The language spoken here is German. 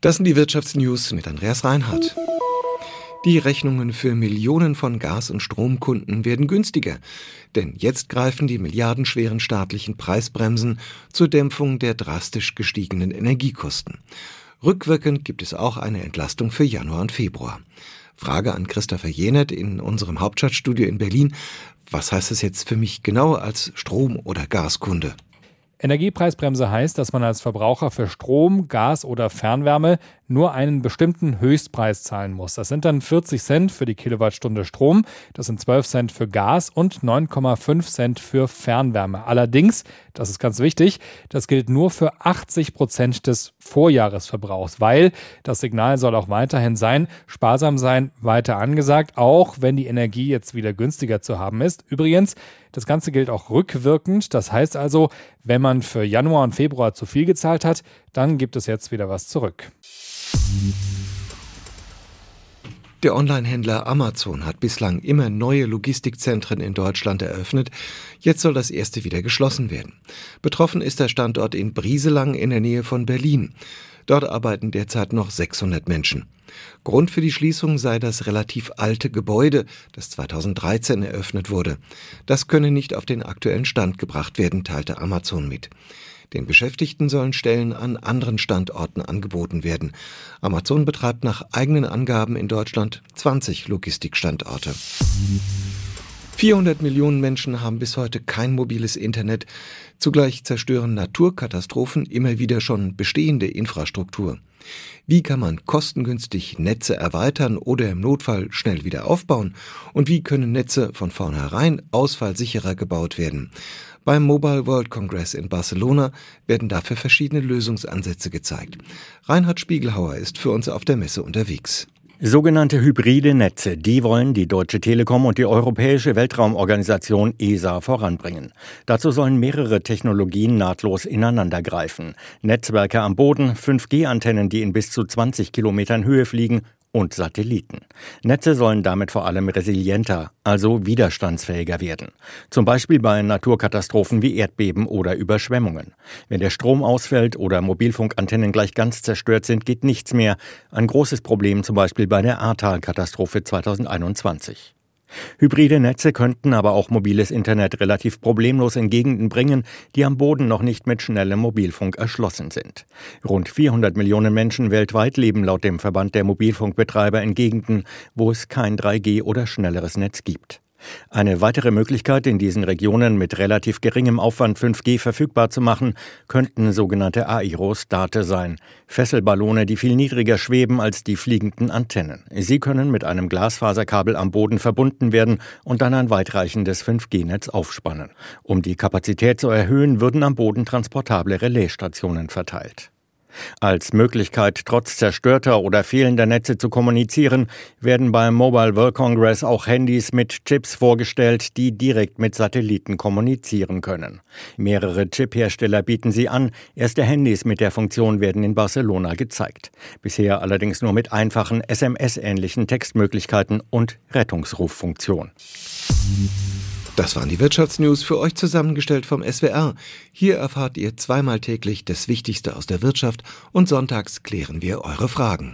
Das sind die Wirtschaftsnews mit Andreas Reinhardt. Die Rechnungen für Millionen von Gas- und Stromkunden werden günstiger, denn jetzt greifen die milliardenschweren staatlichen Preisbremsen zur Dämpfung der drastisch gestiegenen Energiekosten. Rückwirkend gibt es auch eine Entlastung für Januar und Februar. Frage an Christopher Jenert in unserem Hauptstadtstudio in Berlin. Was heißt es jetzt für mich genau als Strom- oder Gaskunde? Energiepreisbremse heißt, dass man als Verbraucher für Strom, Gas oder Fernwärme nur einen bestimmten Höchstpreis zahlen muss. Das sind dann 40 Cent für die Kilowattstunde Strom, das sind 12 Cent für Gas und 9,5 Cent für Fernwärme. Allerdings, das ist ganz wichtig, das gilt nur für 80 Prozent des Vorjahresverbrauchs, weil das Signal soll auch weiterhin sein, sparsam sein, weiter angesagt, auch wenn die Energie jetzt wieder günstiger zu haben ist. Übrigens, das Ganze gilt auch rückwirkend. Das heißt also, wenn man für Januar und Februar zu viel gezahlt hat, dann gibt es jetzt wieder was zurück. Der Online-Händler Amazon hat bislang immer neue Logistikzentren in Deutschland eröffnet. Jetzt soll das erste wieder geschlossen werden. Betroffen ist der Standort in Brieselang in der Nähe von Berlin. Dort arbeiten derzeit noch 600 Menschen. Grund für die Schließung sei das relativ alte Gebäude, das 2013 eröffnet wurde. Das könne nicht auf den aktuellen Stand gebracht werden, teilte Amazon mit. Den Beschäftigten sollen Stellen an anderen Standorten angeboten werden. Amazon betreibt nach eigenen Angaben in Deutschland 20 Logistikstandorte. 400 Millionen Menschen haben bis heute kein mobiles Internet. Zugleich zerstören Naturkatastrophen immer wieder schon bestehende Infrastruktur. Wie kann man kostengünstig Netze erweitern oder im Notfall schnell wieder aufbauen? Und wie können Netze von vornherein ausfallsicherer gebaut werden? Beim Mobile World Congress in Barcelona werden dafür verschiedene Lösungsansätze gezeigt. Reinhard Spiegelhauer ist für uns auf der Messe unterwegs. Sogenannte hybride Netze, die wollen die Deutsche Telekom und die Europäische Weltraumorganisation ESA voranbringen. Dazu sollen mehrere Technologien nahtlos ineinandergreifen. Netzwerke am Boden, 5G-Antennen, die in bis zu 20 Kilometern Höhe fliegen und Satelliten. Netze sollen damit vor allem resilienter, also widerstandsfähiger werden. Zum Beispiel bei Naturkatastrophen wie Erdbeben oder Überschwemmungen. Wenn der Strom ausfällt oder Mobilfunkantennen gleich ganz zerstört sind, geht nichts mehr. Ein großes Problem zum Beispiel bei der Ahrtal-Katastrophe 2021. Hybride Netze könnten aber auch mobiles Internet relativ problemlos in Gegenden bringen, die am Boden noch nicht mit schnellem Mobilfunk erschlossen sind. Rund 400 Millionen Menschen weltweit leben laut dem Verband der Mobilfunkbetreiber in Gegenden, wo es kein 3G oder schnelleres Netz gibt. Eine weitere Möglichkeit, in diesen Regionen mit relativ geringem Aufwand 5G verfügbar zu machen, könnten sogenannte Aerostate sein. Fesselballone, die viel niedriger schweben als die fliegenden Antennen. Sie können mit einem Glasfaserkabel am Boden verbunden werden und dann ein weitreichendes 5G-Netz aufspannen. Um die Kapazität zu erhöhen, würden am Boden transportable Relaisstationen verteilt. Als Möglichkeit, trotz zerstörter oder fehlender Netze zu kommunizieren, werden beim Mobile World Congress auch Handys mit Chips vorgestellt, die direkt mit Satelliten kommunizieren können. Mehrere Chip-Hersteller bieten sie an. Erste Handys mit der Funktion werden in Barcelona gezeigt. Bisher allerdings nur mit einfachen SMS-ähnlichen Textmöglichkeiten und Rettungsruffunktion. Das waren die Wirtschaftsnews für euch zusammengestellt vom SWR. Hier erfahrt ihr zweimal täglich das Wichtigste aus der Wirtschaft und sonntags klären wir eure Fragen.